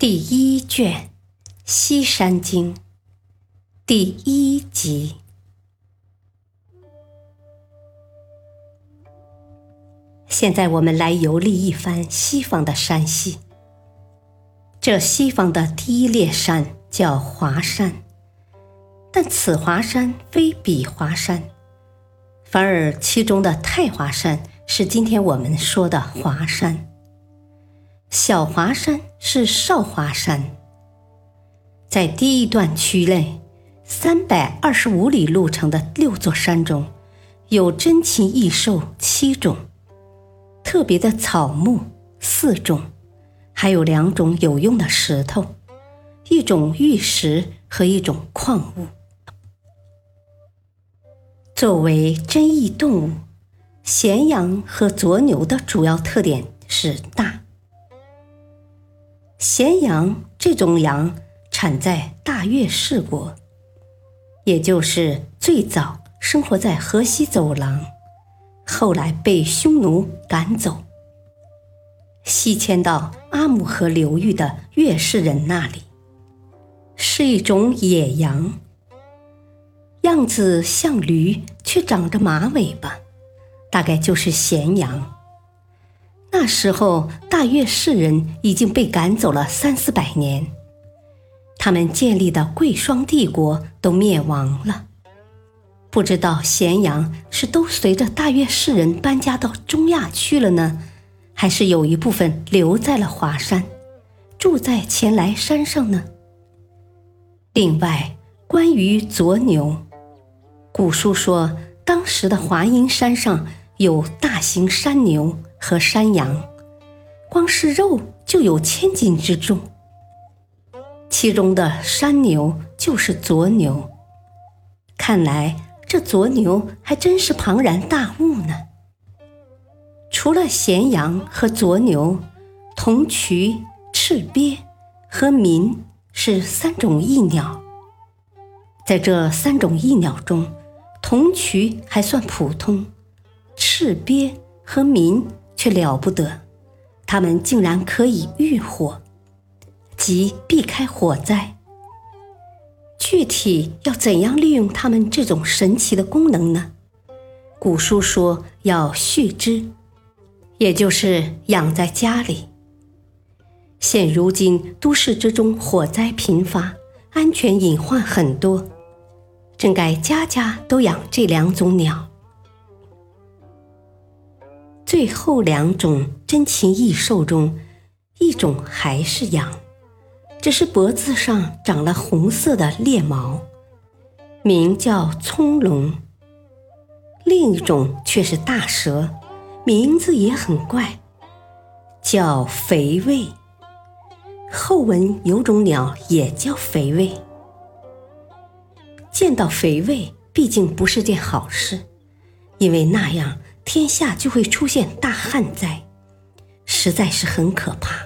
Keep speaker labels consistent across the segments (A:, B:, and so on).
A: 第一卷《西山经》第一集。现在我们来游历一番西方的山系。这西方的第一列山叫华山，但此华山非彼华山，反而其中的太华山是今天我们说的华山。小华山是少华山，在第一段区内，三百二十五里路程的六座山中，有珍禽异兽七种，特别的草木四种，还有两种有用的石头，一种玉石和一种矿物。作为珍异动物，咸阳和左牛的主要特点是大。咸阳这种羊产在大月氏国，也就是最早生活在河西走廊，后来被匈奴赶走，西迁到阿姆河流域的月氏人那里，是一种野羊，样子像驴，却长着马尾巴，大概就是咸阳。那时候，大月氏人已经被赶走了三四百年，他们建立的贵霜帝国都灭亡了。不知道咸阳是都随着大月氏人搬家到中亚去了呢，还是有一部分留在了华山，住在前来山上呢？另外，关于左牛，古书说，当时的华阴山上有大型山牛。和山羊，光是肉就有千斤之重。其中的山牛就是左牛，看来这左牛还真是庞然大物呢。除了咸阳和左牛，铜渠、赤鳖和鸣是三种异鸟。在这三种异鸟中，铜渠还算普通，赤鳖和鸣。却了不得，他们竟然可以御火，即避开火灾。具体要怎样利用它们这种神奇的功能呢？古书说要蓄之，也就是养在家里。现如今都市之中火灾频发，安全隐患很多，真该家家都养这两种鸟。最后两种珍禽异兽中，一种还是羊，只是脖子上长了红色的鬣毛，名叫葱龙；另一种却是大蛇，名字也很怪，叫肥卫。后文有种鸟也叫肥卫，见到肥卫毕竟不是件好事，因为那样。天下就会出现大旱灾，实在是很可怕。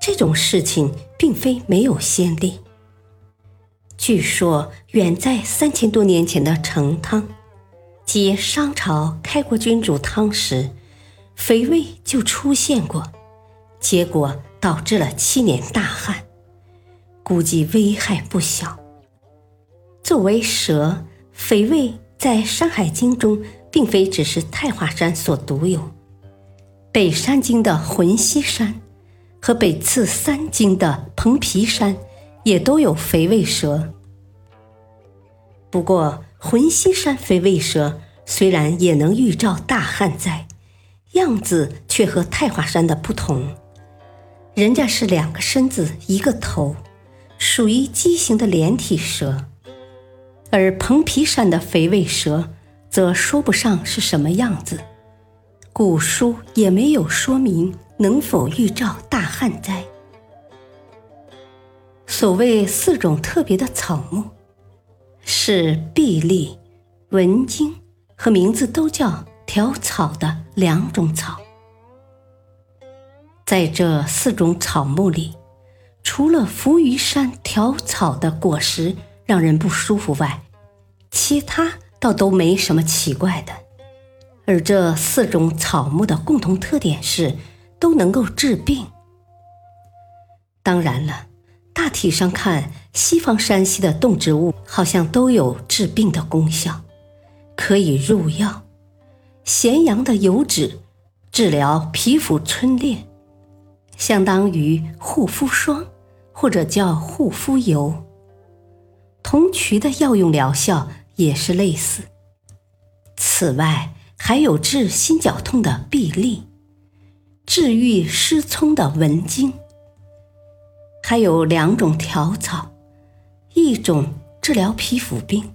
A: 这种事情并非没有先例。据说，远在三千多年前的成汤，即商朝开国君主汤时，肥卫就出现过，结果导致了七年大旱，估计危害不小。作为蛇，肥卫在《山海经》中。并非只是太华山所独有，北山经的浑溪山和北次三经的蓬皮山也都有肥尾蛇。不过，浑溪山肥尾蛇虽然也能预兆大旱灾，样子却和太华山的不同。人家是两个身子一个头，属于畸形的连体蛇，而蓬皮山的肥尾蛇。则说不上是什么样子，古书也没有说明能否预兆大旱灾？所谓四种特别的草木，是碧丽、文经和名字都叫条草的两种草。在这四种草木里，除了浮于山条草的果实让人不舒服外，其他倒都没什么奇怪的。而这四种草木的共同特点是，都能够治病。当然了，大体上看，西方山西的动植物好像都有治病的功效，可以入药。咸阳的油脂治疗皮肤皴裂。相当于护肤霜，或者叫护肤油。铜渠的药用疗效也是类似。此外，还有治心绞痛的必利，治愈失聪的文经。还有两种条草，一种治疗皮肤病，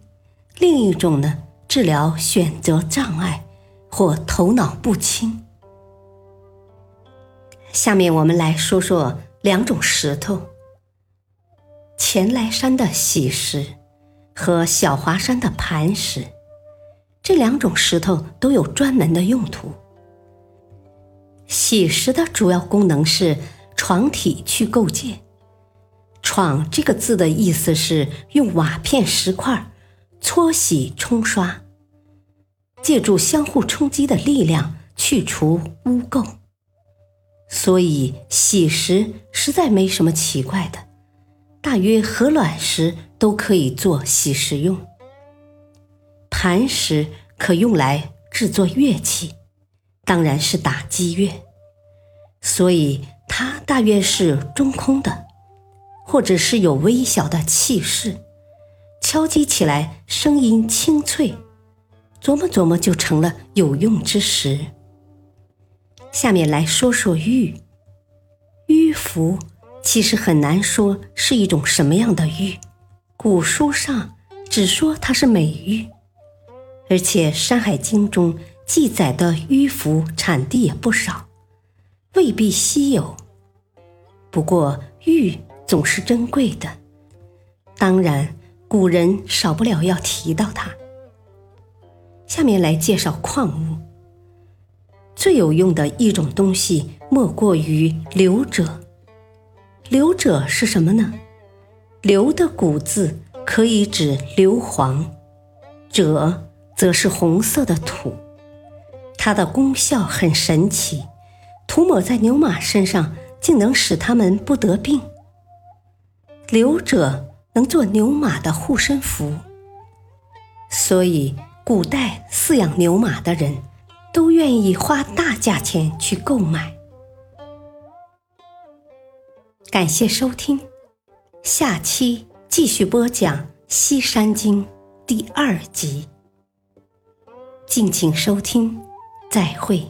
A: 另一种呢治疗选择障碍或头脑不清。下面我们来说说两种石头：前来山的喜石和小华山的磐石。这两种石头都有专门的用途。洗石的主要功能是床体去构建。床这个字的意思是用瓦片、石块搓洗、冲刷，借助相互冲击的力量去除污垢。所以洗石实在没什么奇怪的，大约和卵石都可以做洗石用。磐石可用来制作乐器，当然是打击乐，所以它大约是中空的，或者是有微小的气势，敲击起来声音清脆，琢磨琢磨就成了有用之石。下面来说说玉。玉符其实很难说是一种什么样的玉，古书上只说它是美玉，而且《山海经》中记载的玉符产地也不少，未必稀有。不过玉总是珍贵的，当然古人少不了要提到它。下面来介绍矿物。最有用的一种东西，莫过于硫赭。硫赭是什么呢？硫的古字可以指硫磺，赭则是红色的土。它的功效很神奇，涂抹在牛马身上，竟能使它们不得病。硫赭能做牛马的护身符，所以古代饲养牛马的人。都愿意花大价钱去购买。感谢收听，下期继续播讲《西山经》第二集。敬请收听，再会。